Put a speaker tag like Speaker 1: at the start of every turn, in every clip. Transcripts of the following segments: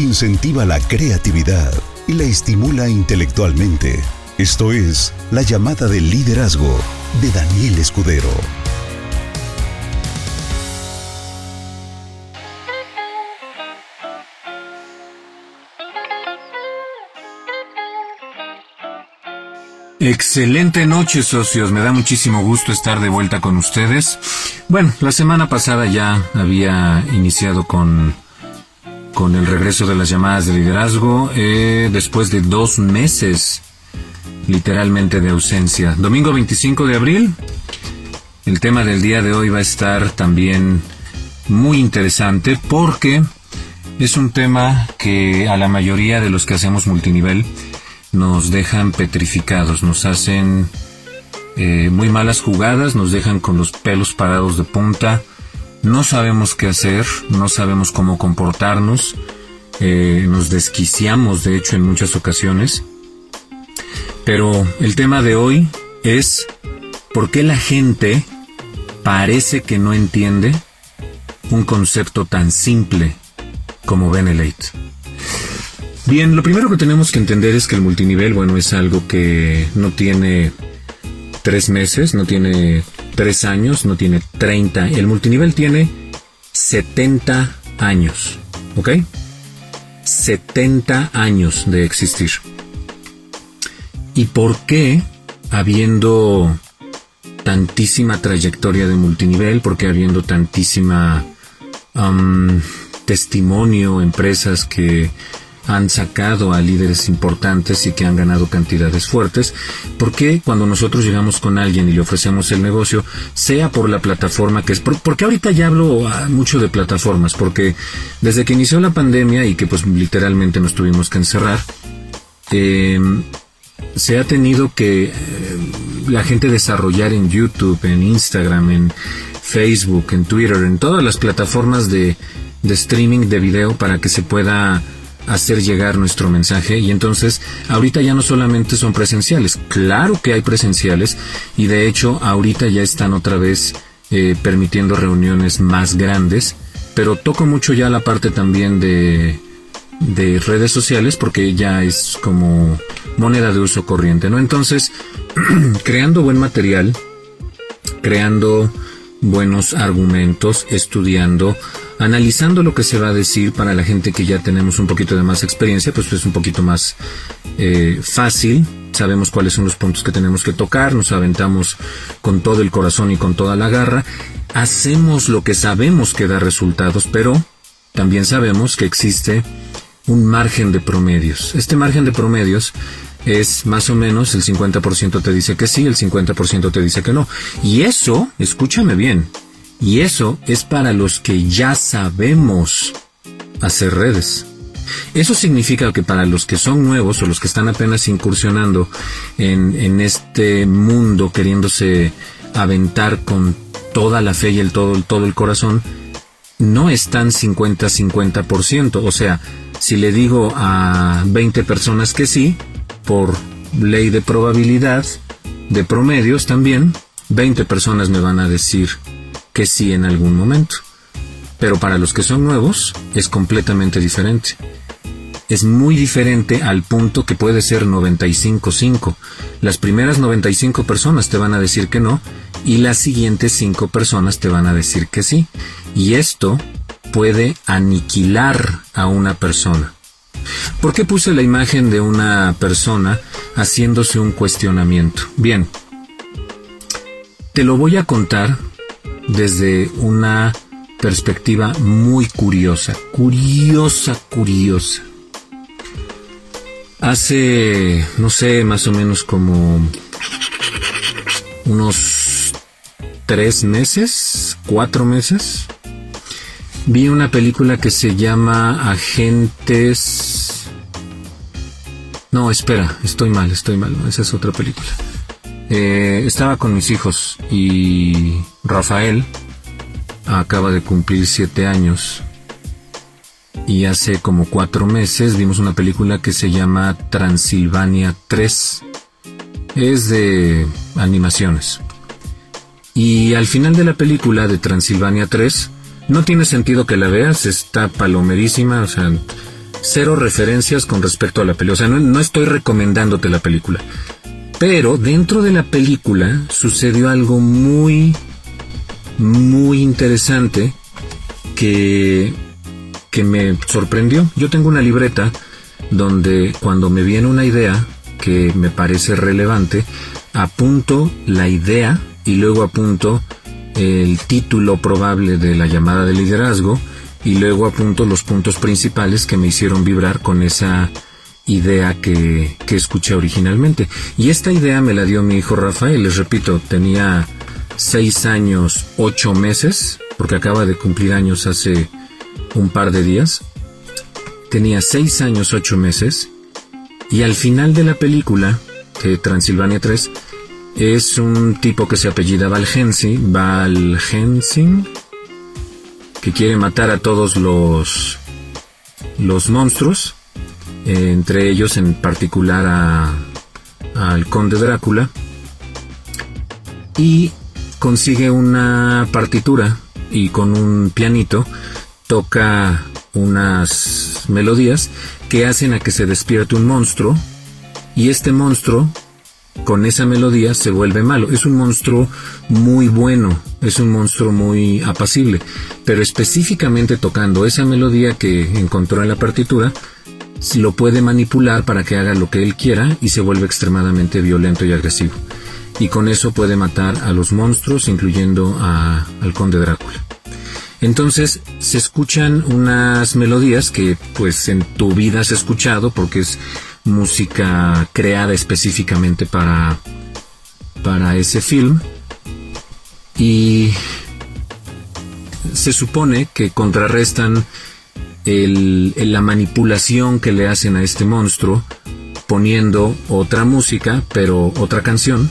Speaker 1: incentiva la creatividad y la estimula intelectualmente. Esto es La llamada del liderazgo de Daniel Escudero.
Speaker 2: Excelente noche, socios. Me da muchísimo gusto estar de vuelta con ustedes. Bueno, la semana pasada ya había iniciado con, con el regreso de las llamadas de liderazgo eh, después de dos meses literalmente de ausencia. Domingo 25 de abril. El tema del día de hoy va a estar también muy interesante porque es un tema que a la mayoría de los que hacemos multinivel nos dejan petrificados, nos hacen eh, muy malas jugadas, nos dejan con los pelos parados de punta, no sabemos qué hacer, no sabemos cómo comportarnos, eh, nos desquiciamos de hecho en muchas ocasiones. Pero el tema de hoy es por qué la gente parece que no entiende un concepto tan simple como Benelate. Bien, lo primero que tenemos que entender es que el multinivel, bueno, es algo que no tiene tres meses, no tiene tres años, no tiene 30. El multinivel tiene 70 años, ¿ok? 70 años de existir. ¿Y por qué, habiendo tantísima trayectoria de multinivel, porque habiendo tantísima testimonio, empresas que han sacado a líderes importantes y que han ganado cantidades fuertes, porque cuando nosotros llegamos con alguien y le ofrecemos el negocio, sea por la plataforma que es, porque ahorita ya hablo ah, mucho de plataformas, porque desde que inició la pandemia y que pues literalmente nos tuvimos que encerrar, em, se ha tenido que eh, la gente desarrollar en YouTube, en Instagram, en Facebook, en Twitter, en todas las plataformas de streaming de video para que se pueda hacer llegar nuestro mensaje y entonces ahorita ya no solamente son presenciales, claro que hay presenciales y de hecho ahorita ya están otra vez eh, permitiendo reuniones más grandes, pero toco mucho ya la parte también de, de redes sociales porque ya es como moneda de uso corriente, ¿no? Entonces, creando buen material, creando buenos argumentos, estudiando, analizando lo que se va a decir para la gente que ya tenemos un poquito de más experiencia, pues es un poquito más eh, fácil. Sabemos cuáles son los puntos que tenemos que tocar, nos aventamos con todo el corazón y con toda la garra. Hacemos lo que sabemos que da resultados, pero también sabemos que existe un margen de promedios. Este margen de promedios es más o menos el 50% te dice que sí, el 50% te dice que no. Y eso, escúchame bien, y eso es para los que ya sabemos hacer redes. Eso significa que para los que son nuevos o los que están apenas incursionando en, este mundo queriéndose aventar con toda la fe y el todo, todo el corazón, no están 50-50%. O sea, si le digo a 20 personas que sí, por ley de probabilidad, de promedios también, 20 personas me van a decir que sí en algún momento. Pero para los que son nuevos es completamente diferente. Es muy diferente al punto que puede ser 95-5. Las primeras 95 personas te van a decir que no y las siguientes 5 personas te van a decir que sí. Y esto puede aniquilar a una persona. ¿Por qué puse la imagen de una persona haciéndose un cuestionamiento? Bien, te lo voy a contar desde una perspectiva muy curiosa, curiosa, curiosa. Hace, no sé, más o menos como unos tres meses, cuatro meses, vi una película que se llama Agentes... No, espera, estoy mal, estoy mal, esa es otra película. Eh, estaba con mis hijos y Rafael acaba de cumplir siete años y hace como cuatro meses vimos una película que se llama Transilvania 3. Es de animaciones. Y al final de la película de Transilvania 3, no tiene sentido que la veas, está palomerísima, o sea, cero referencias con respecto a la película. O sea, no, no estoy recomendándote la película. Pero dentro de la película sucedió algo muy, muy interesante que, que me sorprendió. Yo tengo una libreta donde cuando me viene una idea que me parece relevante, apunto la idea y luego apunto el título probable de la llamada de liderazgo y luego apunto los puntos principales que me hicieron vibrar con esa que, que escuché originalmente. Y esta idea me la dio mi hijo Rafael, les repito, tenía seis años, ocho meses, porque acaba de cumplir años hace un par de días. Tenía seis años, ocho meses, y al final de la película, de Transilvania 3, es un tipo que se apellida Valhensing, Valhensing, que quiere matar a todos los, los monstruos, entre ellos en particular a, al conde Drácula, y consigue una partitura y con un pianito toca unas melodías que hacen a que se despierte un monstruo y este monstruo con esa melodía se vuelve malo. Es un monstruo muy bueno, es un monstruo muy apacible, pero específicamente tocando esa melodía que encontró en la partitura, lo puede manipular para que haga lo que él quiera y se vuelve extremadamente violento y agresivo. Y con eso puede matar a los monstruos, incluyendo a, al conde Drácula. Entonces se escuchan unas melodías que pues en tu vida has escuchado porque es música creada específicamente para, para ese film. Y se supone que contrarrestan el, la manipulación que le hacen a este monstruo poniendo otra música, pero otra canción,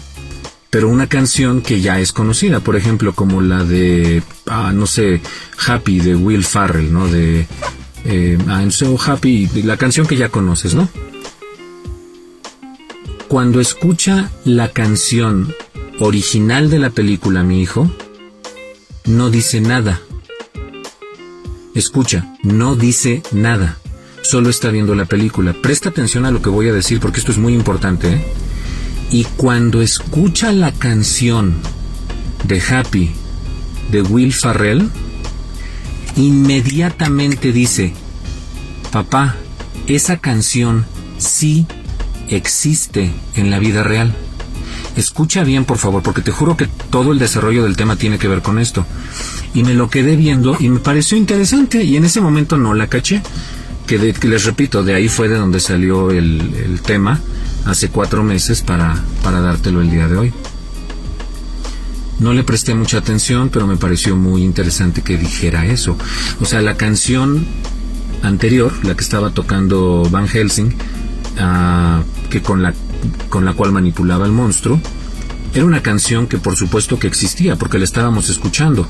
Speaker 2: pero una canción que ya es conocida, por ejemplo, como la de, ah, no sé, Happy de Will Farrell, ¿no? De eh, I'm so happy, la canción que ya conoces, ¿no? Cuando escucha la canción original de la película, mi hijo, no dice nada. Escucha, no dice nada. Solo está viendo la película. Presta atención a lo que voy a decir porque esto es muy importante. ¿eh? Y cuando escucha la canción de Happy de Will Farrell, inmediatamente dice, papá, esa canción sí existe en la vida real. Escucha bien, por favor, porque te juro que todo el desarrollo del tema tiene que ver con esto. Y me lo quedé viendo y me pareció interesante y en ese momento no la caché. Que, les repito, de ahí fue de donde salió el, tema hace cuatro meses para, para dártelo el día de hoy. No le presté mucha atención, pero me pareció muy interesante que dijera eso. O sea, la canción anterior, la que estaba tocando Van Helsing, ah, que con la, con la cual manipulaba al monstruo, era una canción que por supuesto que existía, porque la estábamos escuchando.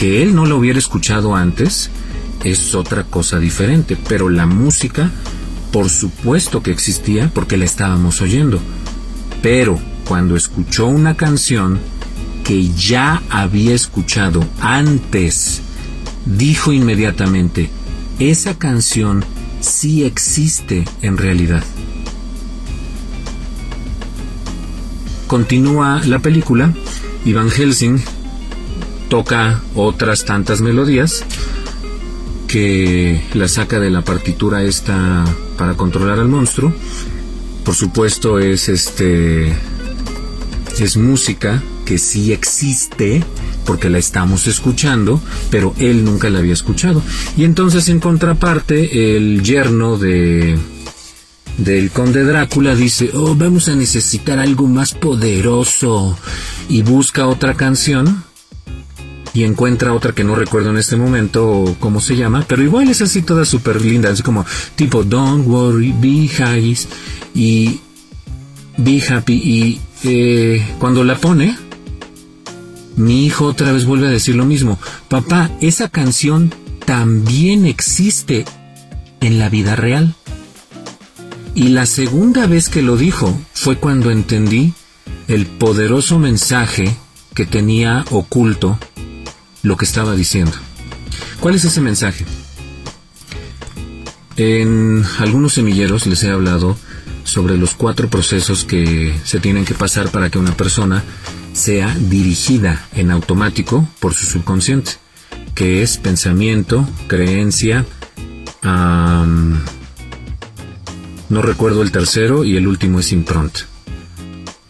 Speaker 2: Que él no la hubiera escuchado antes es otra cosa diferente, pero la música por supuesto que existía porque la estábamos oyendo. Pero cuando escuchó una canción que ya había escuchado antes, dijo inmediatamente, esa canción sí existe en realidad. Continúa la película y Van Helsing toca otras tantas melodías que la saca de la partitura esta para controlar al monstruo. Por supuesto es este es música que sí existe porque la estamos escuchando, pero él nunca la había escuchado. Y entonces en contraparte, el yerno de del conde Drácula dice, oh, vamos a necesitar algo más poderoso. Y busca otra canción y encuentra otra que no recuerdo en este momento cómo se llama, pero igual es así toda súper linda, así como tipo Don't worry, be happy y be happy y eh, cuando la pone, mi hijo otra vez vuelve a decir lo mismo. Papá, esa canción también existe en la vida real. Y la segunda vez que lo dijo fue cuando entendí el poderoso mensaje que tenía oculto lo que estaba diciendo. ¿Cuál es ese mensaje? En algunos semilleros les he hablado sobre los cuatro procesos que se tienen que pasar para que una persona sea dirigida en automático por su subconsciente, que es pensamiento, creencia, no recuerdo el tercero y el último es impronta.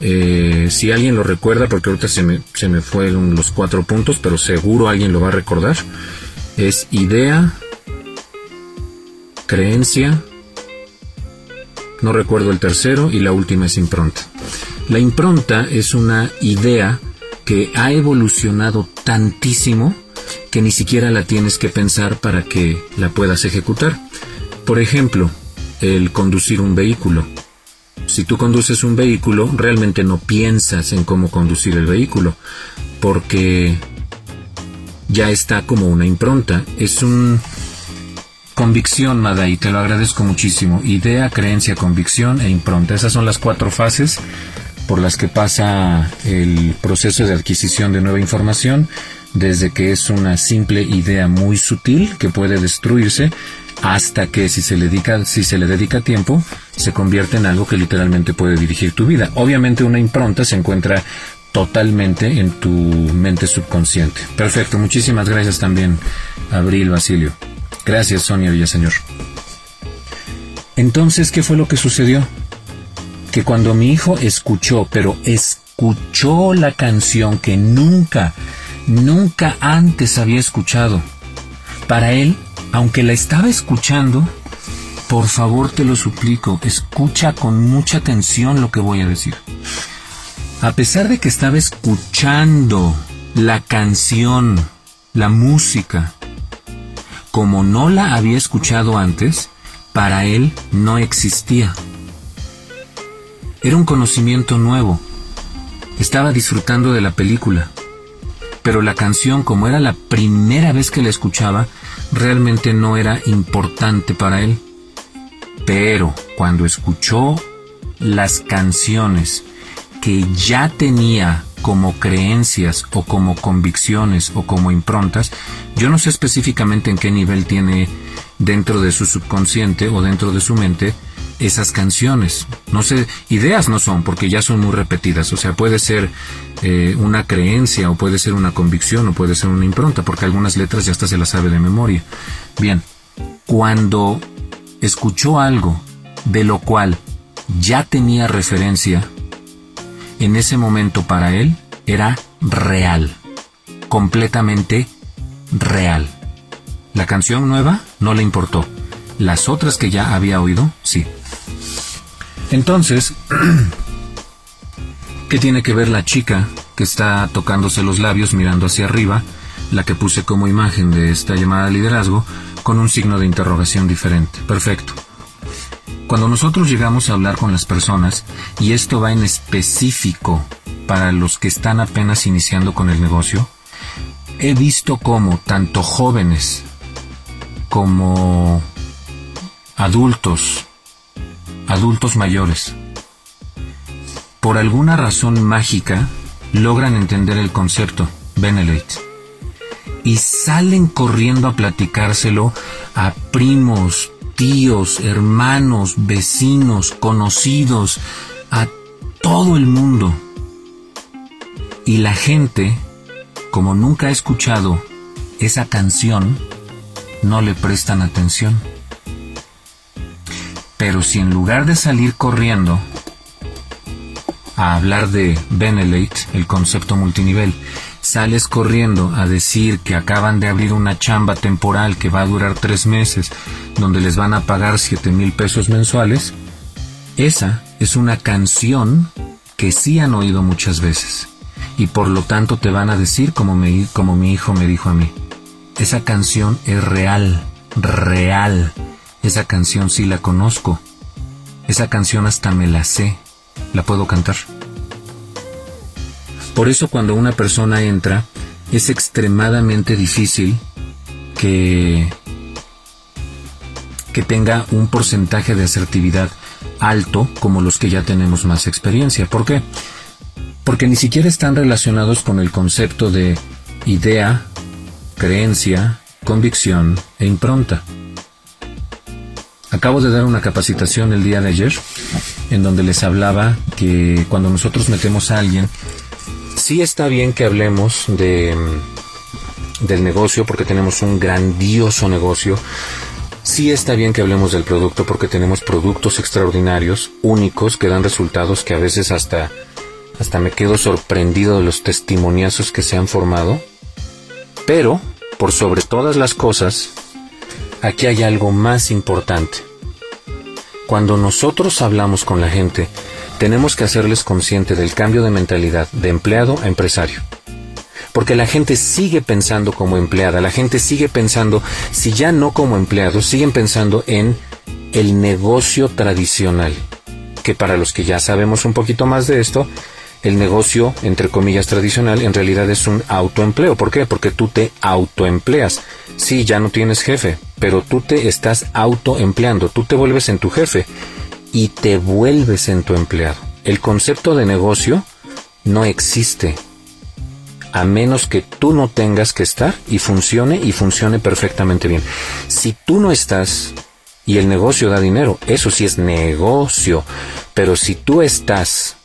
Speaker 2: Eh, si alguien lo recuerda, porque ahorita se me, se me fueron los cuatro puntos, pero seguro alguien lo va a recordar, es idea, creencia, no recuerdo el tercero y la última es impronta. La impronta es una idea que ha evolucionado tantísimo que ni siquiera la tienes que pensar para que la puedas ejecutar. Por ejemplo, el conducir un vehículo. Si tú conduces un vehículo, realmente no piensas en cómo conducir el vehículo, porque ya está como una impronta. Es un convicción, Madai, te lo agradezco muchísimo. Idea, creencia, convicción e impronta. Esas son las cuatro fases por las que pasa el proceso de adquisición de nueva información, desde que es una simple idea muy sutil que puede destruirse hasta que si se le dedica, si se le dedica tiempo, se convierte en algo que literalmente puede dirigir tu vida. Obviamente una impronta se encuentra totalmente en tu mente subconsciente. Perfecto, muchísimas gracias también, Abril Basilio. Gracias, Sonia Villaseñor. Entonces, ¿qué fue lo que sucedió? Que cuando mi hijo escuchó, pero escuchó la canción que nunca, nunca antes había escuchado, para él aunque la estaba escuchando, por favor te lo suplico, escucha con mucha atención lo que voy a decir. A pesar de que estaba escuchando la canción, la música, como no la había escuchado antes, para él no existía. Era un conocimiento nuevo. Estaba disfrutando de la película. Pero la canción, como era la primera vez que la escuchaba, realmente no era importante para él. Pero cuando escuchó las canciones que ya tenía como creencias o como convicciones o como improntas, yo no sé específicamente en qué nivel tiene dentro de su subconsciente o dentro de su mente esas canciones. No sé, ideas no son porque ya son muy repetidas, o sea, puede ser eh, una creencia o puede ser una convicción o puede ser una impronta, porque algunas letras ya hasta se las sabe de memoria. Bien, cuando escuchó algo de lo cual ya tenía referencia, en ese momento para él era real, completamente real. La canción nueva no le importó, las otras que ya había oído, sí. Entonces, ¿Qué tiene que ver la chica que está tocándose los labios mirando hacia arriba, la que puse como imagen de esta llamada de liderazgo, con un signo de interrogación diferente? Perfecto. Cuando nosotros llegamos a hablar con las personas, y esto va en específico para los que están apenas iniciando con el negocio, he visto cómo tanto jóvenes como adultos, adultos mayores, por alguna razón mágica, logran entender el concepto, Benelete, y salen corriendo a platicárselo a primos, tíos, hermanos, vecinos, conocidos, a todo el mundo. Y la gente, como nunca ha escuchado esa canción, no le prestan atención. Pero si en lugar de salir corriendo, a hablar de Benelate, el concepto multinivel, sales corriendo a decir que acaban de abrir una chamba temporal que va a durar tres meses, donde les van a pagar siete mil pesos mensuales, esa es una canción que sí han oído muchas veces y por lo tanto te van a decir como mi hijo me dijo a mí. Esa canción es real, real. Esa canción sí la conozco. Esa canción hasta me la sé la puedo cantar. Por eso cuando una persona entra, es extremadamente difícil que, que tenga un porcentaje de asertividad alto como los que ya tenemos más experiencia. ¿Por qué? Porque ni siquiera están relacionados con el concepto de idea, creencia, convicción e impronta. Acabo de dar una capacitación el día de ayer en donde les hablaba que cuando nosotros metemos a alguien, sí está bien que hablemos de del negocio porque tenemos un grandioso negocio. Sí está bien que hablemos del producto porque tenemos productos extraordinarios, únicos, que dan resultados que a veces hasta, hasta me quedo sorprendido de los testimoniazos que se han formado. Pero, por sobre todas las cosas, aquí hay algo más importante. Cuando nosotros hablamos con la gente, tenemos que hacerles consciente del cambio de mentalidad de empleado a empresario. Porque la gente sigue pensando como empleada, la gente sigue pensando, si ya no como empleados, siguen pensando en el negocio tradicional. Que para los que ya sabemos un poquito más de esto, el negocio, entre comillas, tradicional, en realidad es un autoempleo. ¿Por qué? Porque tú te autoempleas. Sí, ya no tienes jefe, pero tú te estás autoempleando, tú te vuelves en tu jefe y te vuelves en tu empleado. El concepto de negocio no existe a menos que tú no tengas que estar y funcione y funcione perfectamente bien. Si tú no estás y el negocio da dinero, eso sí es negocio, pero si tú estás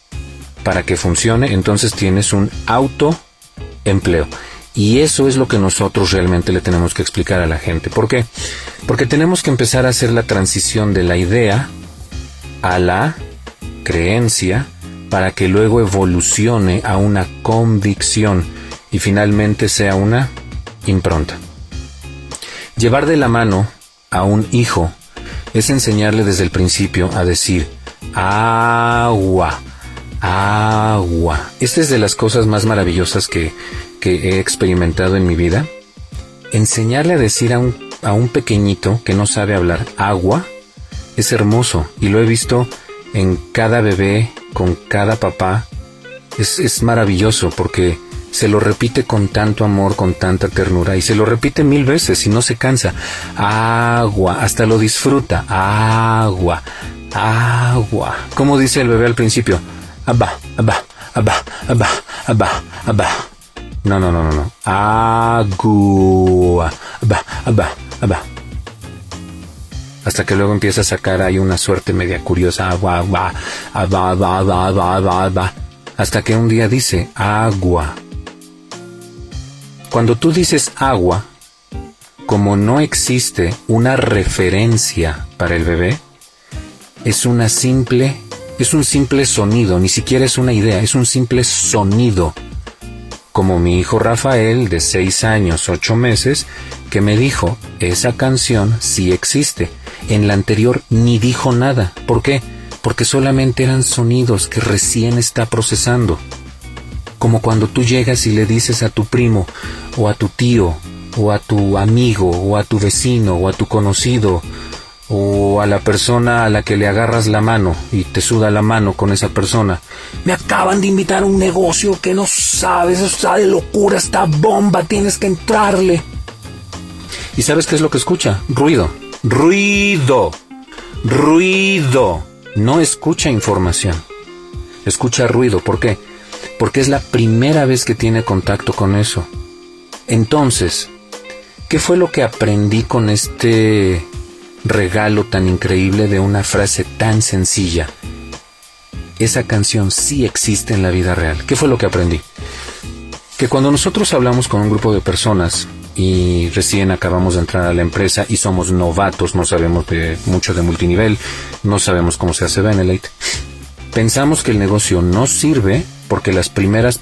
Speaker 2: para que funcione, entonces tienes un autoempleo. Y eso es lo que nosotros realmente le tenemos que explicar a la gente. ¿Por qué? Porque tenemos que empezar a hacer la transición de la idea a la creencia para que luego evolucione a una convicción y finalmente sea una impronta. Llevar de la mano a un hijo es enseñarle desde el principio a decir agua, agua. Esta es de las cosas más maravillosas que, he experimentado en mi vida. Enseñarle a decir a un, a un pequeñito que no sabe hablar agua es hermoso y lo he visto en cada bebé, con cada papá. Es, es maravilloso porque se lo repite con tanto amor, con tanta ternura, y se lo repite mil veces y no se cansa. Agua, hasta lo disfruta. Agua, agua. Como dice el bebé al principio, abba, abba, abba, abba, abba, abba. No, no, no, no, no. Agua, abba, abba, abba. Hasta que luego empieza a sacar ahí una suerte media curiosa. Agua, agua, abba, abba, abba, abba, abba. Hasta que un día dice agua. Cuando tú dices agua, como no existe una referencia para el bebé, es una simple, es un simple sonido, ni siquiera es una idea, es un simple sonido. Como mi hijo Rafael, de 6 años, 8 meses, que me dijo, esa canción sí existe. En la anterior ni dijo nada. ¿Por qué? Porque solamente eran sonidos que recién está procesando como cuando tú llegas y le dices a tu primo o a tu tío o a tu amigo o a tu vecino o a tu conocido o a la persona a la que le agarras la mano y te suda la mano con esa persona. Me acaban de invitar a un negocio que no sabes, está de locura, esta bomba, tienes que entrarle. ¿Y sabes qué es lo que escucha? Ruido. Ruido. Ruido. No escucha información. Escucha ruido. ¿Por qué? porque es la primera vez que tiene contacto con eso. Entonces, ¿qué fue lo que aprendí con este regalo tan increíble de una frase tan sencilla? Esa canción sí existe en la vida real. ¿Qué fue lo que aprendí? Que cuando nosotros hablamos con un grupo de personas y recién acabamos de entrar a la empresa y somos novatos, no sabemos mucho de multinivel, no sabemos cómo se hace Benelete, pensamos que el negocio no sirve porque las primeras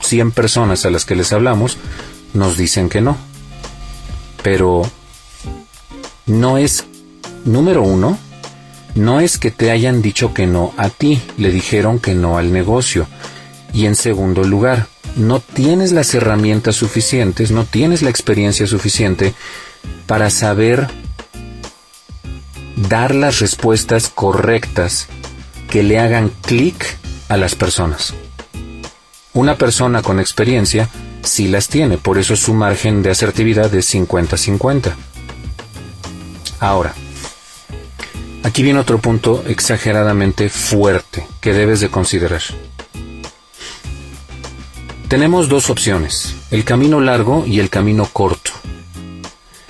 Speaker 2: 100 personas a las que les hablamos nos dicen que no. Pero no es, número uno, no es que te hayan dicho que no a ti, le dijeron que no al negocio. Y en segundo lugar, no tienes las herramientas suficientes, no tienes la experiencia suficiente para saber dar las respuestas correctas que le hagan clic a las personas. Una persona con experiencia sí las tiene, por eso su margen de asertividad es 50-50. Ahora, aquí viene otro punto exageradamente fuerte que debes de considerar. Tenemos dos opciones, el camino largo y el camino corto.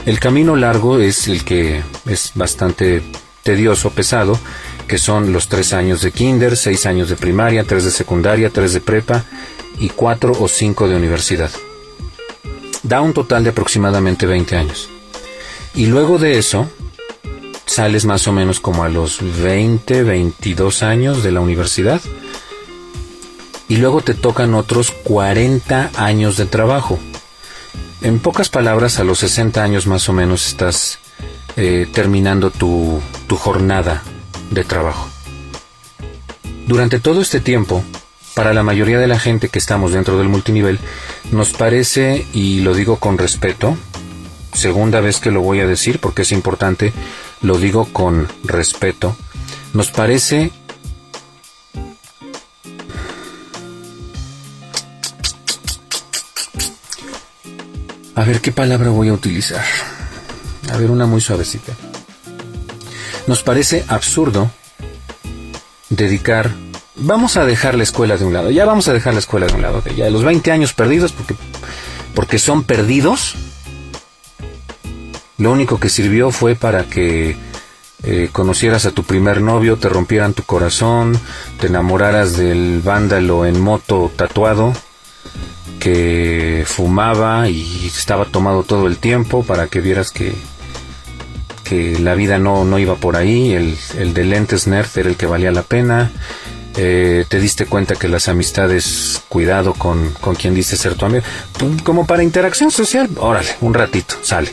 Speaker 2: El camino largo es el que es bastante tedioso, pesado, que son los tres años de kinder, seis años de primaria, tres de secundaria, tres de prepa y cuatro o cinco de universidad. Da un total de aproximadamente 20 años. Y luego de eso, sales más o menos como a los 20, 22 años de la universidad. Y luego te tocan otros 40 años de trabajo. En pocas palabras, a los 60 años más o menos estás eh, terminando tu, tu jornada de trabajo. Durante todo este tiempo, para la mayoría de la gente que estamos dentro del multinivel, nos parece, y lo digo con respeto, segunda vez que lo voy a decir porque es importante, lo digo con respeto, nos parece A ver qué palabra voy a utilizar. A ver, una muy suavecita. Nos parece absurdo dedicar... Vamos a dejar la escuela de un lado. Ya vamos a dejar la escuela de un lado. Ya los 20 años perdidos porque, porque son perdidos. Lo único que sirvió fue para que eh, conocieras a tu primer novio, te rompieran tu corazón, te enamoraras del vándalo en moto tatuado que fumaba y estaba tomado todo el tiempo para que vieras que, que la vida no, no iba por ahí, el, el de lentes nerd era el que valía la pena, eh, te diste cuenta que las amistades, cuidado con, con quien dice ser tu amigo, como para interacción social, órale, un ratito, sale.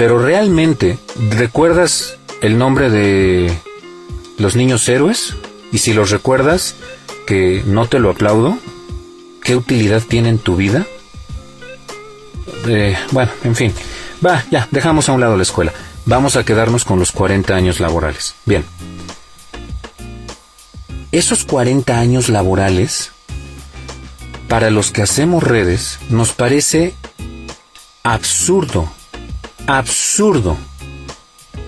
Speaker 2: Pero realmente, ¿recuerdas el nombre de los niños héroes? Y si los recuerdas, que no te lo aplaudo, ¿qué utilidad tiene en tu vida? Eh, bueno, en fin. Va, ya, dejamos a un lado la escuela. Vamos a quedarnos con los 40 años laborales. Bien. Esos 40 años laborales, para los que hacemos redes, nos parece absurdo, absurdo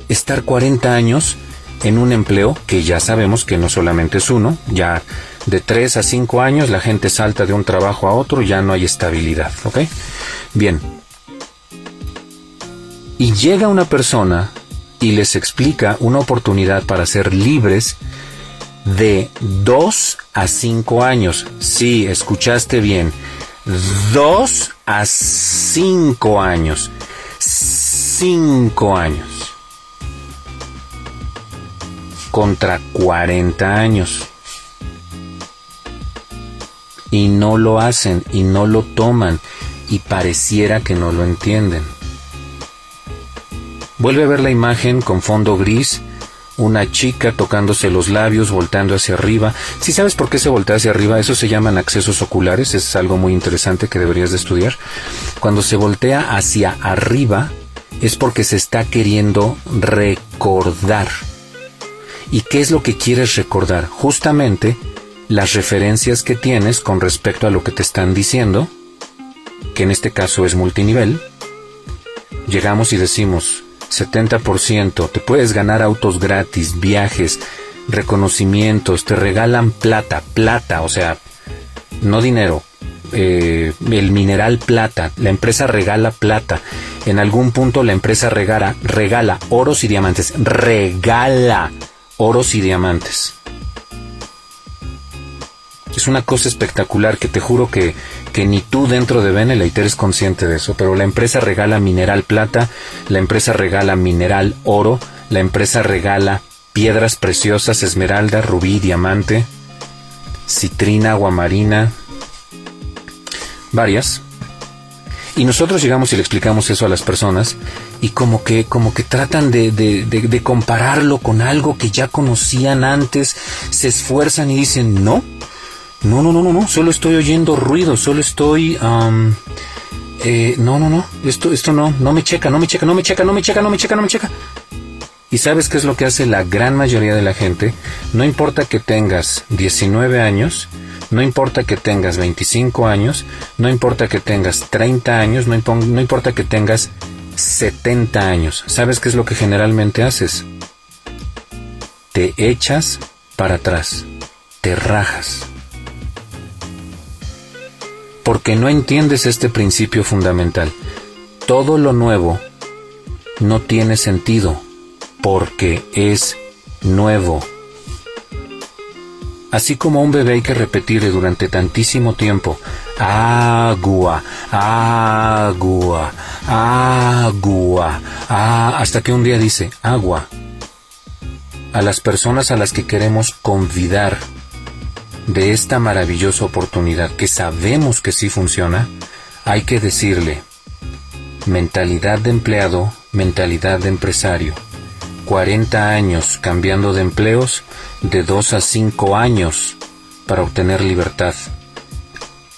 Speaker 2: estar 40 años en un empleo que ya sabemos que no solamente es uno, ya de 3 a 5 años la gente salta de un trabajo a otro, ya no hay estabilidad, ¿ok? Bien. Y llega una persona y les explica una oportunidad para ser libres de 2 a 5 años. Sí, escuchaste bien. 2 a 5 años. 5 años. Contra 40 años y no lo hacen y no lo toman y pareciera que no lo entienden. Vuelve a ver la imagen con fondo gris, una chica tocándose los labios, volteando hacia arriba. Si sabes por qué se voltea hacia arriba, eso se llaman accesos oculares, es algo muy interesante que deberías de estudiar. Cuando se voltea hacia arriba es porque se está queriendo recordar. ¿Y qué es lo que quieres recordar? Justamente las referencias que tienes con respecto a lo que te están diciendo, que en este caso es multinivel, llegamos y decimos 70%, te puedes ganar autos gratis, viajes, reconocimientos, te regalan plata, plata, o sea, no dinero, eh, el mineral plata, la empresa regala plata, en algún punto la empresa regala, regala oros y diamantes, regala oros y diamantes. Es una cosa espectacular que te juro que, que ni tú dentro de Benelite eres consciente de eso, pero la empresa regala mineral plata, la empresa regala mineral oro, la empresa regala piedras preciosas, esmeralda, rubí, diamante, citrina, aguamarina, varias. Y nosotros llegamos y le explicamos eso a las personas y como que, como que tratan de, de, de compararlo con algo que ya conocían antes, se esfuerzan y dicen, no, no, no, no, no, no, solo estoy oyendo ruido, solo estoy... eh, no, no, no, esto, esto no, no me checa, no me checa, no me checa, no me checa, no me checa, no me checa. ¿Y sabes qué es lo que hace la gran mayoría de la gente? No importa que tengas 19 años, no importa que tengas 25 años, no importa que tengas 30 años, no, importa que tengas 70 años. ¿Sabes qué es lo que generalmente haces? Te echas para atrás, te rajas porque no entiendes este principio fundamental. Todo lo nuevo no tiene sentido porque es nuevo. Así como un bebé hay que repetirle durante tantísimo tiempo, agua, agua, agua, ah, hasta que un día dice, agua. A las personas a las que queremos convidar de esta maravillosa oportunidad que sabemos que sí funciona, hay que decirle, mentalidad de empleado, mentalidad de empresario. 40 años cambiando de empleos de 2 a 5 años para obtener libertad.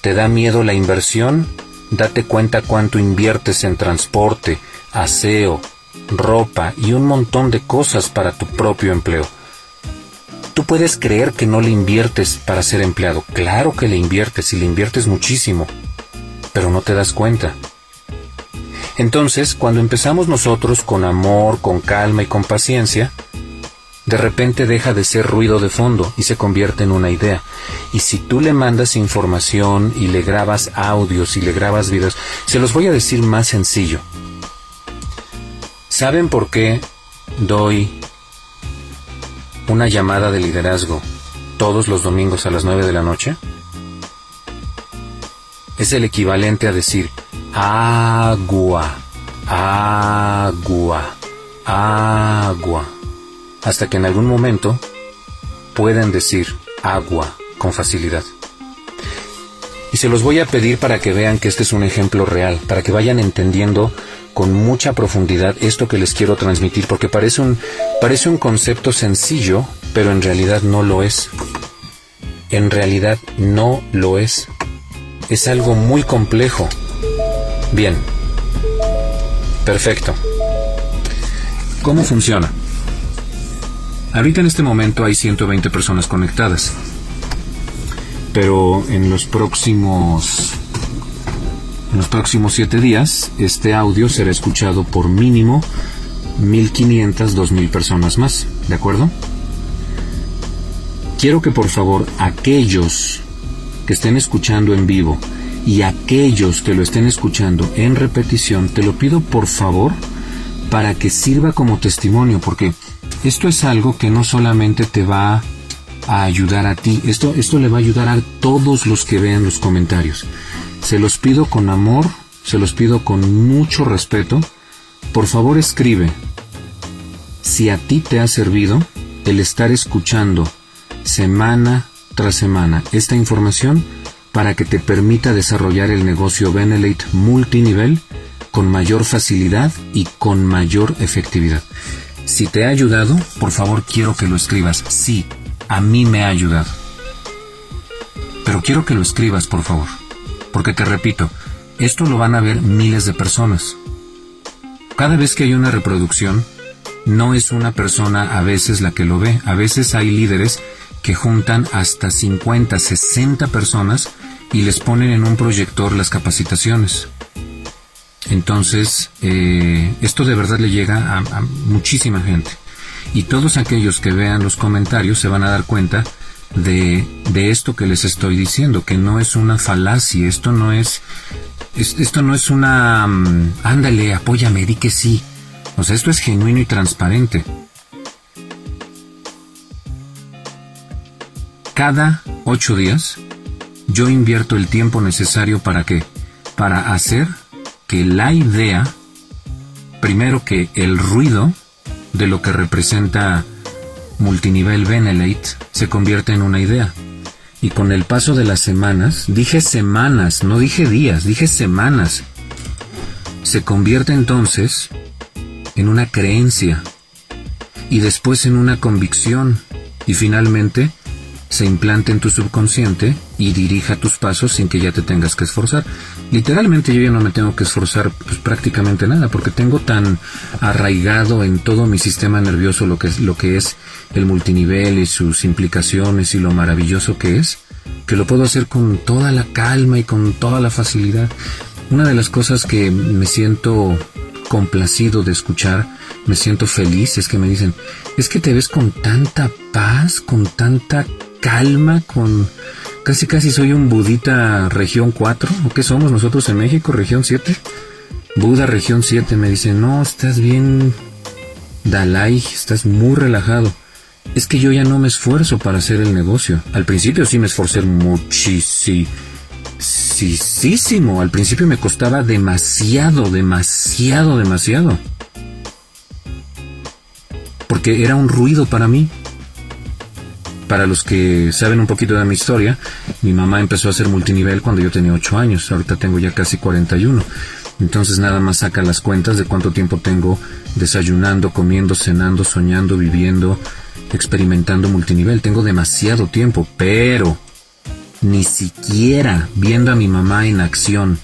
Speaker 2: ¿Te da miedo la inversión? Date cuenta cuánto inviertes en transporte, aseo, ropa y un montón de cosas para tu propio empleo. Tú puedes creer que no le inviertes para ser empleado. Claro que le inviertes y le inviertes muchísimo, pero no te das cuenta. Entonces, cuando empezamos nosotros con amor, con calma y con paciencia, de repente deja de ser ruido de fondo y se convierte en una idea. Y si tú le mandas información y le grabas audios y le grabas videos, se los voy a decir más sencillo. ¿Saben por qué doy una llamada de liderazgo todos los domingos a las 9 de la noche? Es el equivalente a decir, agua, agua, agua, hasta que en algún momento pueden decir agua con facilidad. Y se los voy a pedir para que vean que este es un ejemplo real, para que vayan entendiendo con mucha profundidad esto que les quiero transmitir, porque parece un, parece un concepto sencillo, pero en realidad no lo es. En realidad no lo es. Es algo muy complejo. Bien. Perfecto. ¿Cómo funciona? Ahorita en este momento hay 120 personas conectadas. Pero en los próximos en los próximos 7 días este audio será escuchado por mínimo 1500 2000 personas más, ¿de acuerdo? Quiero que por favor aquellos que estén escuchando en vivo y aquellos que lo estén escuchando en repetición, te lo pido por favor para que sirva como testimonio, porque esto es algo que no solamente te va a ayudar a ti, esto, esto le va a ayudar a todos los que vean los comentarios. Se los pido con amor, se los pido con mucho respeto. Por favor escribe si a ti te ha servido el estar escuchando semana tras semana esta información para que te permita desarrollar el negocio Benelate multinivel con mayor facilidad y con mayor efectividad. Si te ha ayudado, por favor quiero que lo escribas. Sí, a mí me ha ayudado. Pero quiero que lo escribas, por favor. Porque te repito, esto lo van a ver miles de personas. Cada vez que hay una reproducción, no es una persona a veces la que lo ve. A veces hay líderes que juntan hasta 50, 60 personas y les ponen en un proyector las capacitaciones. Entonces, eh, esto de verdad le llega a, muchísima gente. Y todos aquellos que vean los comentarios se van a dar cuenta de, de, esto que les estoy diciendo, que no es una falacia, esto no es, esto no es una, mm, ándale, apóyame, di que sí. O sea, esto es genuino y transparente. Cada ocho días yo invierto el tiempo necesario para qué? Para hacer que la idea, primero que el ruido de lo que representa multinivel Benelate se convierta en una idea. Y con el paso de las semanas, dije semanas, no dije días, dije semanas, se convierte entonces en una creencia y después en una convicción y finalmente se implante en tu subconsciente y dirija tus pasos sin que ya te tengas que esforzar. Literalmente yo ya no me tengo que esforzar pues, prácticamente nada porque tengo tan arraigado en todo mi sistema nervioso lo que es lo que es el multinivel y sus implicaciones y lo maravilloso que es que lo puedo hacer con toda la calma y con toda la facilidad. Una de las cosas que me siento complacido de escuchar, me siento feliz, es que me dicen, es que te ves con tanta paz, con tanta calma, con casi casi soy un budita región 4, ¿o qué somos nosotros en México? Región 7. Buda región 7 me dice, no, estás bien, Dalai, estás muy relajado. Es que yo ya no me esfuerzo para hacer el negocio. Al principio sí me esforcé muchísimo. Al principio me costaba demasiado, demasiado, demasiado. Porque era un ruido para mí. Para los que saben un poquito de mi historia, mi mamá empezó a hacer multinivel cuando yo tenía 8 años. Ahorita tengo ya casi 41. Entonces nada más saca las cuentas de cuánto tiempo tengo desayunando, comiendo, cenando, soñando, viviendo, experimentando multinivel. Tengo demasiado tiempo, pero ni siquiera viendo a mi mamá en acción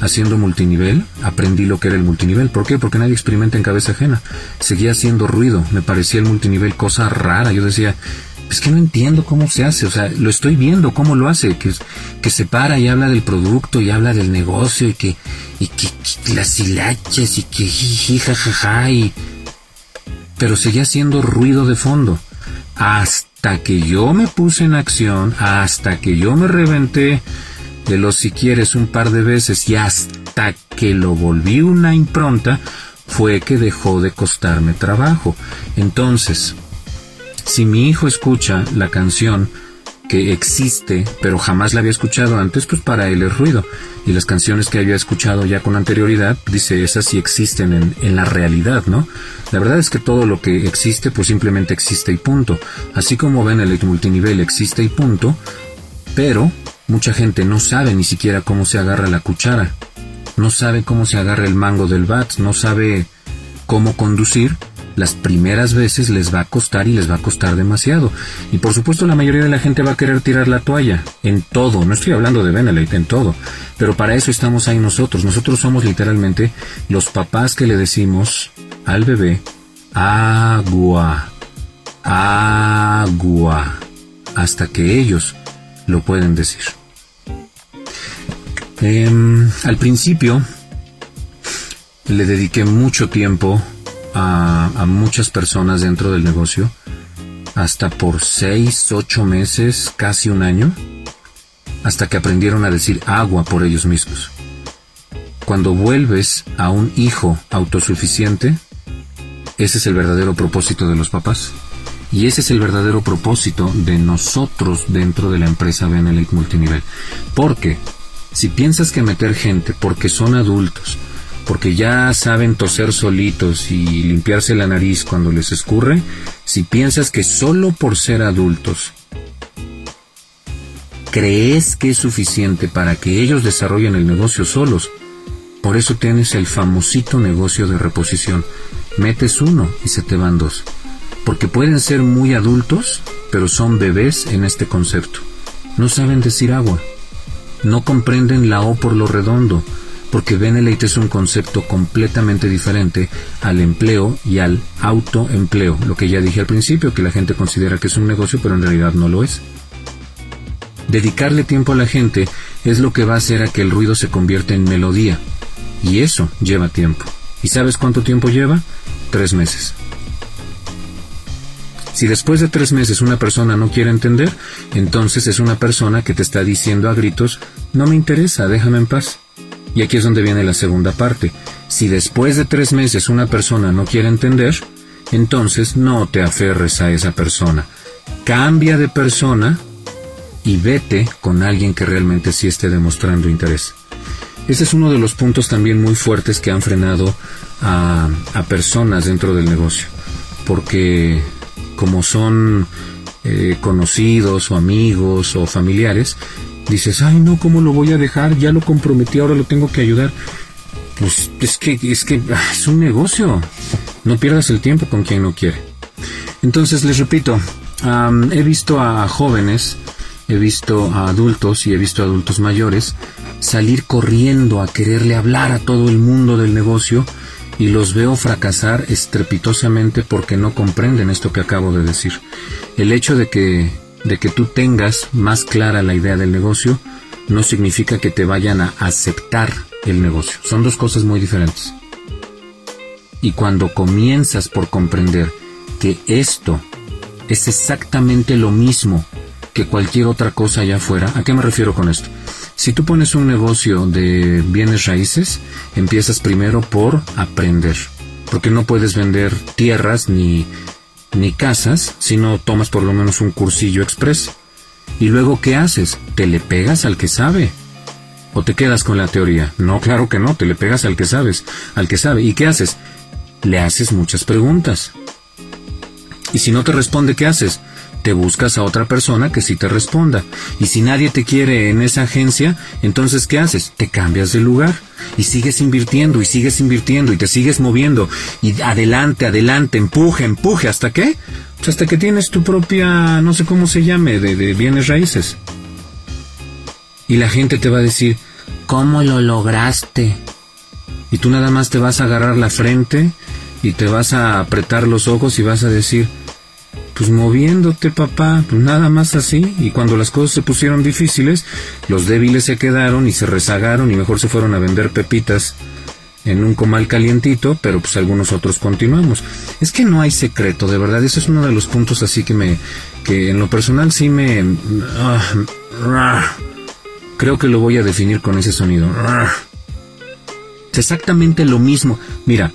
Speaker 2: haciendo multinivel, aprendí lo que era el multinivel. ¿Por qué? Porque nadie experimenta en cabeza ajena. Seguía haciendo ruido, me parecía el multinivel cosa rara. Yo decía, es que no entiendo cómo se hace, o sea, lo estoy viendo, cómo lo hace, que, que se para y habla del producto y habla del negocio y que, y que, las hilaches y que jiji, jajaja y... Pero seguía haciendo ruido de fondo. Hasta que yo me puse en acción, hasta que yo me reventé de los si quieres un par de veces y hasta que lo volví una impronta, fue que dejó de costarme trabajo. Entonces, si mi hijo escucha la canción que existe, pero jamás la había escuchado antes, pues para él es ruido. Y las canciones que había escuchado ya con anterioridad, dice, esas sí existen en, en, la realidad, ¿no? La verdad es que todo lo que existe, pues simplemente existe y punto. Así como ven el multinivel existe y punto, pero mucha gente no sabe ni siquiera cómo se agarra la cuchara, no sabe cómo se agarra el mango del bat, no sabe cómo conducir las primeras veces les va a costar y les va a costar demasiado. Y por supuesto la mayoría de la gente va a querer tirar la toalla en todo. No estoy hablando de Benelete, en todo. Pero para eso estamos ahí nosotros. Nosotros somos literalmente los papás que le decimos al bebé agua, agua, hasta que ellos lo pueden decir. Em, al principio le dediqué mucho tiempo a, muchas personas dentro del negocio, hasta por seis, ocho meses, casi un año, hasta que aprendieron a decir agua por ellos mismos. Cuando vuelves a un hijo autosuficiente, ese es el verdadero propósito de los papás. Y ese es el verdadero propósito de nosotros dentro de la empresa Benelite Multinivel. Porque si piensas que meter gente porque son adultos, porque ya saben toser solitos y limpiarse la nariz cuando les escurre, si piensas que solo por ser adultos crees que es suficiente para que ellos desarrollen el negocio solos, por eso tienes el famosito negocio de reposición. Metes uno y se te van dos. Porque pueden ser muy adultos, pero son bebés en este concepto. No saben decir agua. No comprenden la O por lo redondo porque Benelete es un concepto completamente diferente al empleo y al autoempleo, lo que ya dije al principio, que la gente considera que es un negocio, pero en realidad no lo es. Dedicarle tiempo a la gente es lo que va a hacer a que el ruido se convierta en melodía, y eso lleva tiempo. ¿Y sabes cuánto tiempo lleva? Tres meses. Si después de tres meses una persona no quiere entender, entonces es una persona que te está diciendo a gritos, no me interesa, déjame en paz. Y aquí es donde viene la segunda parte. Si después de tres meses una persona no quiere entender, entonces no te aferres a esa persona. Cambia de persona y vete con alguien que realmente sí esté demostrando interés. Ese es uno de los puntos también muy fuertes que han frenado a, personas dentro del negocio. Porque como son eh, conocidos o amigos o familiares, dices, ay no, ¿cómo lo voy a dejar? Ya lo comprometí, ahora lo tengo que ayudar. Pues es que es que ah, es un negocio. No pierdas el tiempo con quien no quiere. Entonces les repito, he visto a jóvenes, he visto a adultos y he visto a adultos mayores salir corriendo a quererle hablar a todo el mundo del negocio y los veo fracasar estrepitosamente porque no comprenden esto que acabo de decir. El hecho de que de que tú tengas más clara la idea del negocio no significa que te vayan a aceptar el negocio. Son dos cosas muy diferentes. Y cuando comienzas por comprender que esto es exactamente lo mismo que cualquier otra cosa allá afuera, ¿a qué me refiero con esto? Si tú pones un negocio de bienes raíces, empiezas primero por aprender porque no puedes vender tierras ni, ni casas si no tomas por lo menos un cursillo express. ¿Y luego qué haces? Te le pegas al que sabe. ¿O te quedas con la teoría? No, claro que no, te le pegas al que sabes, al que sabe. ¿Y qué haces? Le haces muchas preguntas. Y si no te responde, ¿qué haces? Te buscas a otra persona que sí te responda. Y si nadie te quiere en esa agencia, entonces ¿qué haces? Te cambias de lugar y sigues invirtiendo y sigues invirtiendo y te sigues moviendo y adelante, adelante, empuje, empuje, ¿hasta qué? Pues hasta que tienes tu propia, no sé cómo se llame, de, de bienes raíces. Y la gente te va a decir, ¿cómo lo lograste? Y tú nada más te vas a agarrar la frente y te vas a apretar los ojos y vas a decir, pues moviéndote, papá, pues nada más así. Y cuando las cosas se pusieron difíciles, los débiles se quedaron y se rezagaron y mejor se fueron a vender pepitas en un comal calientito, pero pues algunos otros continuamos. Es que no hay secreto, de verdad, eso es uno de los puntos así que me, que en lo personal sí me... Ah, creo que lo voy a definir con ese sonido. Es exactamente lo mismo. Mira,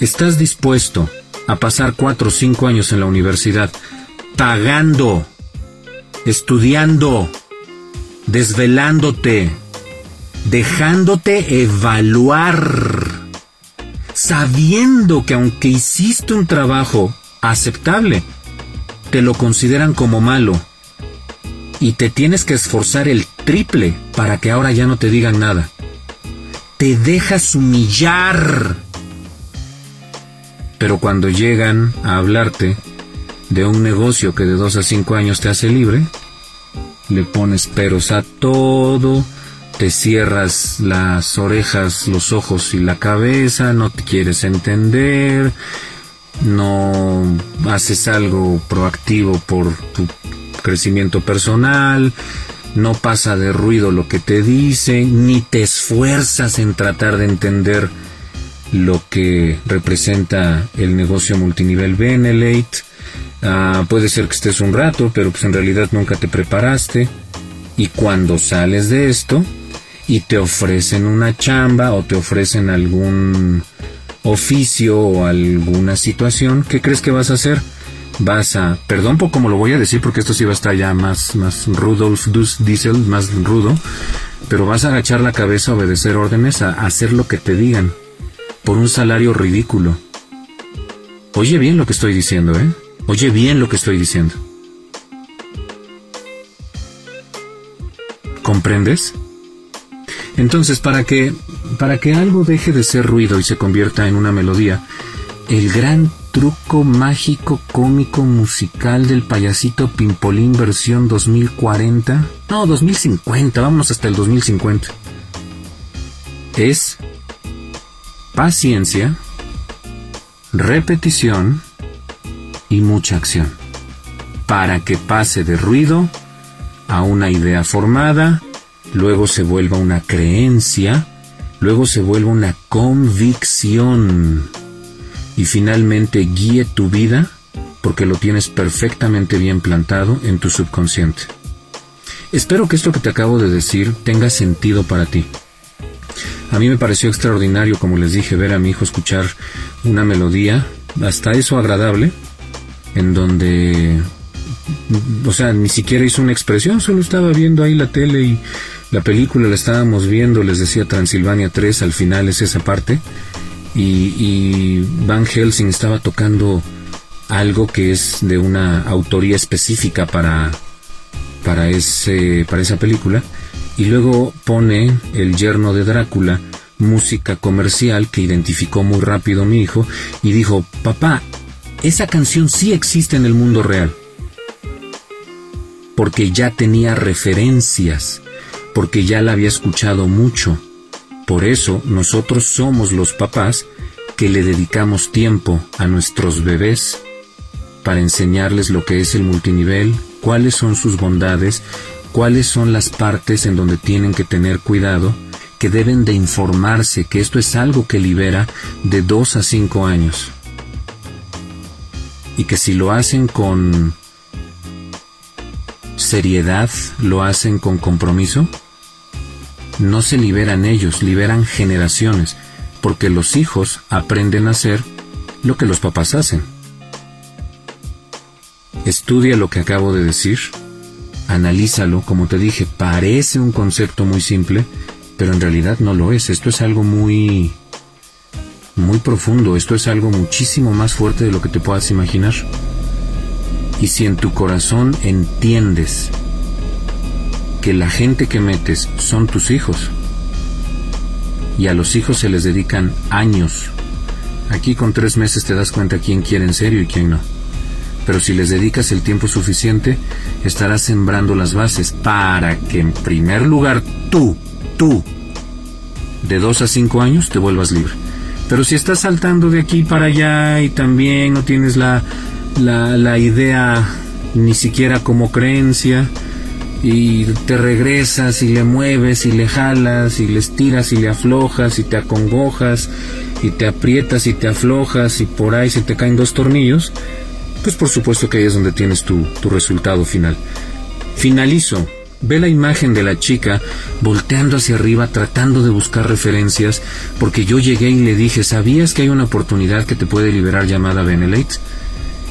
Speaker 2: estás dispuesto a pasar cuatro o cinco años en la universidad pagando, estudiando, desvelándote, dejándote evaluar, sabiendo que aunque hiciste un trabajo aceptable, te lo consideran como malo y te tienes que esforzar el triple para que ahora ya no te digan nada. Te dejas humillar pero cuando llegan a hablarte de un negocio que de dos a cinco años te hace libre, le pones peros a todo, te cierras las orejas, los ojos y la cabeza, no te quieres entender, no haces algo proactivo por tu crecimiento personal, no pasa de ruido lo que te dicen, ni te esfuerzas en tratar de entender lo que representa el negocio multinivel Benelate. Ah, puede ser que estés un rato, pero pues en realidad nunca te preparaste. Y cuando sales de esto y te ofrecen una chamba o te ofrecen algún oficio o alguna situación, ¿qué crees que vas a hacer? Vas a, perdón por cómo lo voy a decir porque esto sí va a estar ya más, más Rudolf Diesel, más rudo, pero vas a agachar la cabeza, a obedecer órdenes, a hacer lo que te digan por un salario ridículo. Oye bien lo que estoy diciendo, ¿eh? Oye bien lo que estoy diciendo. ¿Comprendes? Entonces, para que, para que algo deje de ser ruido y se convierta en una melodía, el gran truco mágico cómico musical del payasito Pimpolín versión 2040, no, 2050, vámonos hasta el 2050, es paciencia, repetición y mucha acción, para que pase de ruido a una idea formada, luego se vuelva una creencia, luego se vuelva una convicción y finalmente guíe tu vida porque lo tienes perfectamente bien plantado en tu subconsciente. Espero que esto que te acabo de decir tenga sentido para ti. A mí me pareció extraordinario, como les dije, ver a mi hijo escuchar una melodía, hasta eso agradable, en donde, o sea, ni siquiera hizo una expresión, solo estaba viendo ahí la tele y la película la estábamos viendo, les decía Transilvania 3, al final es esa parte, y, Van Helsing estaba tocando algo que es de una autoría específica para, para, ese, para esa película, y luego pone el yerno de Drácula música comercial que identificó muy rápido mi hijo y dijo, papá, esa canción sí existe en el mundo real. Porque ya tenía referencias, porque ya la había escuchado mucho. Por eso nosotros somos los papás que le dedicamos tiempo a nuestros bebés para enseñarles lo que es el multinivel, cuáles son sus bondades cuáles son las partes en donde tienen que tener cuidado, que deben de informarse que esto es algo que libera de 2 a 5 años. Y que si lo hacen con seriedad, lo hacen con compromiso, no se liberan ellos, liberan generaciones. porque los hijos aprenden a hacer lo que los papás hacen. Estudia lo que acabo de decir, analízalo, como te dije, parece un concepto muy simple, pero en realidad no lo es. Esto es algo muy muy profundo, esto es algo muchísimo más fuerte de lo que te puedas imaginar. Y si en tu corazón entiendes que la gente que metes son tus hijos, y a los hijos se les dedican años, aquí con tres meses te das cuenta quién quiere en serio y quién no. Pero si les dedicas el tiempo suficiente, estarás sembrando las bases para que en primer lugar tú, tú, de dos a cinco años te vuelvas libre. Pero si estás saltando de aquí para allá y también no tienes la la, idea ni siquiera como creencia y te regresas y le mueves y le jalas y le estiras y le aflojas y te acongojas y te aprietas y te aflojas y por ahí se te caen dos tornillos, pues por supuesto que ahí es donde tienes tu, tu resultado final. Finalizo. Ve la imagen de la chica volteando hacia arriba tratando de buscar referencias porque yo llegué y le dije, ¿sabías que hay una oportunidad que te puede liberar llamada Benelate?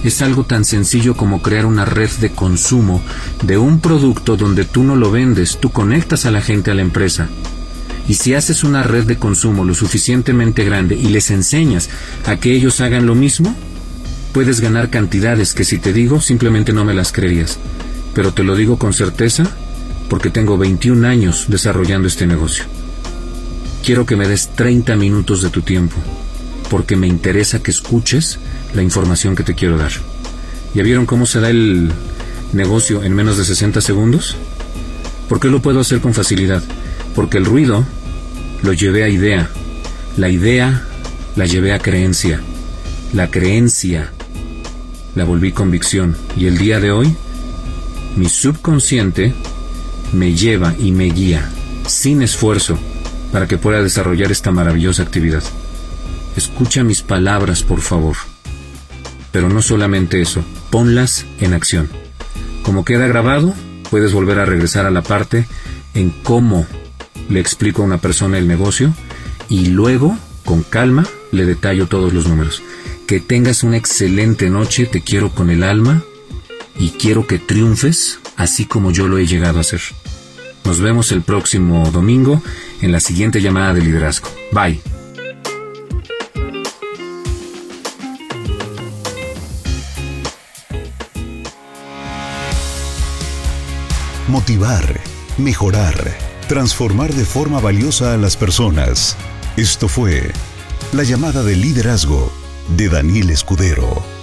Speaker 2: es algo tan sencillo como crear una red de consumo de un producto donde tú no lo vendes, tú conectas a la gente a la empresa. Y si haces una red de consumo lo suficientemente grande y les enseñas a que ellos hagan lo mismo, puedes ganar cantidades que si te digo simplemente no me las creerías. Pero te lo digo con certeza porque tengo 21 años desarrollando este negocio. Quiero que me des 30 minutos de tu tiempo porque me interesa que escuches la información que te quiero dar. ¿Ya vieron cómo se da el negocio en menos de 60 segundos? ¿Por qué lo puedo hacer con facilidad? Porque el ruido lo llevé a idea, la idea la llevé a creencia, la creencia la volví convicción y el día de hoy mi subconsciente me lleva y me guía sin esfuerzo para que pueda desarrollar esta maravillosa actividad. Escucha mis palabras, por favor. Pero no solamente eso, ponlas en acción. Como queda grabado, puedes volver a regresar a la parte en cómo le explico a una persona el negocio y luego, con calma, le detallo todos los números. Que tengas una excelente noche, te quiero con el alma y quiero que triunfes así como yo lo he llegado a hacer. Nos vemos el próximo domingo en la siguiente llamada de liderazgo. Bye.
Speaker 1: motivar, mejorar, transformar de forma valiosa a las personas. Esto fue la llamada de liderazgo de Daniel Escudero.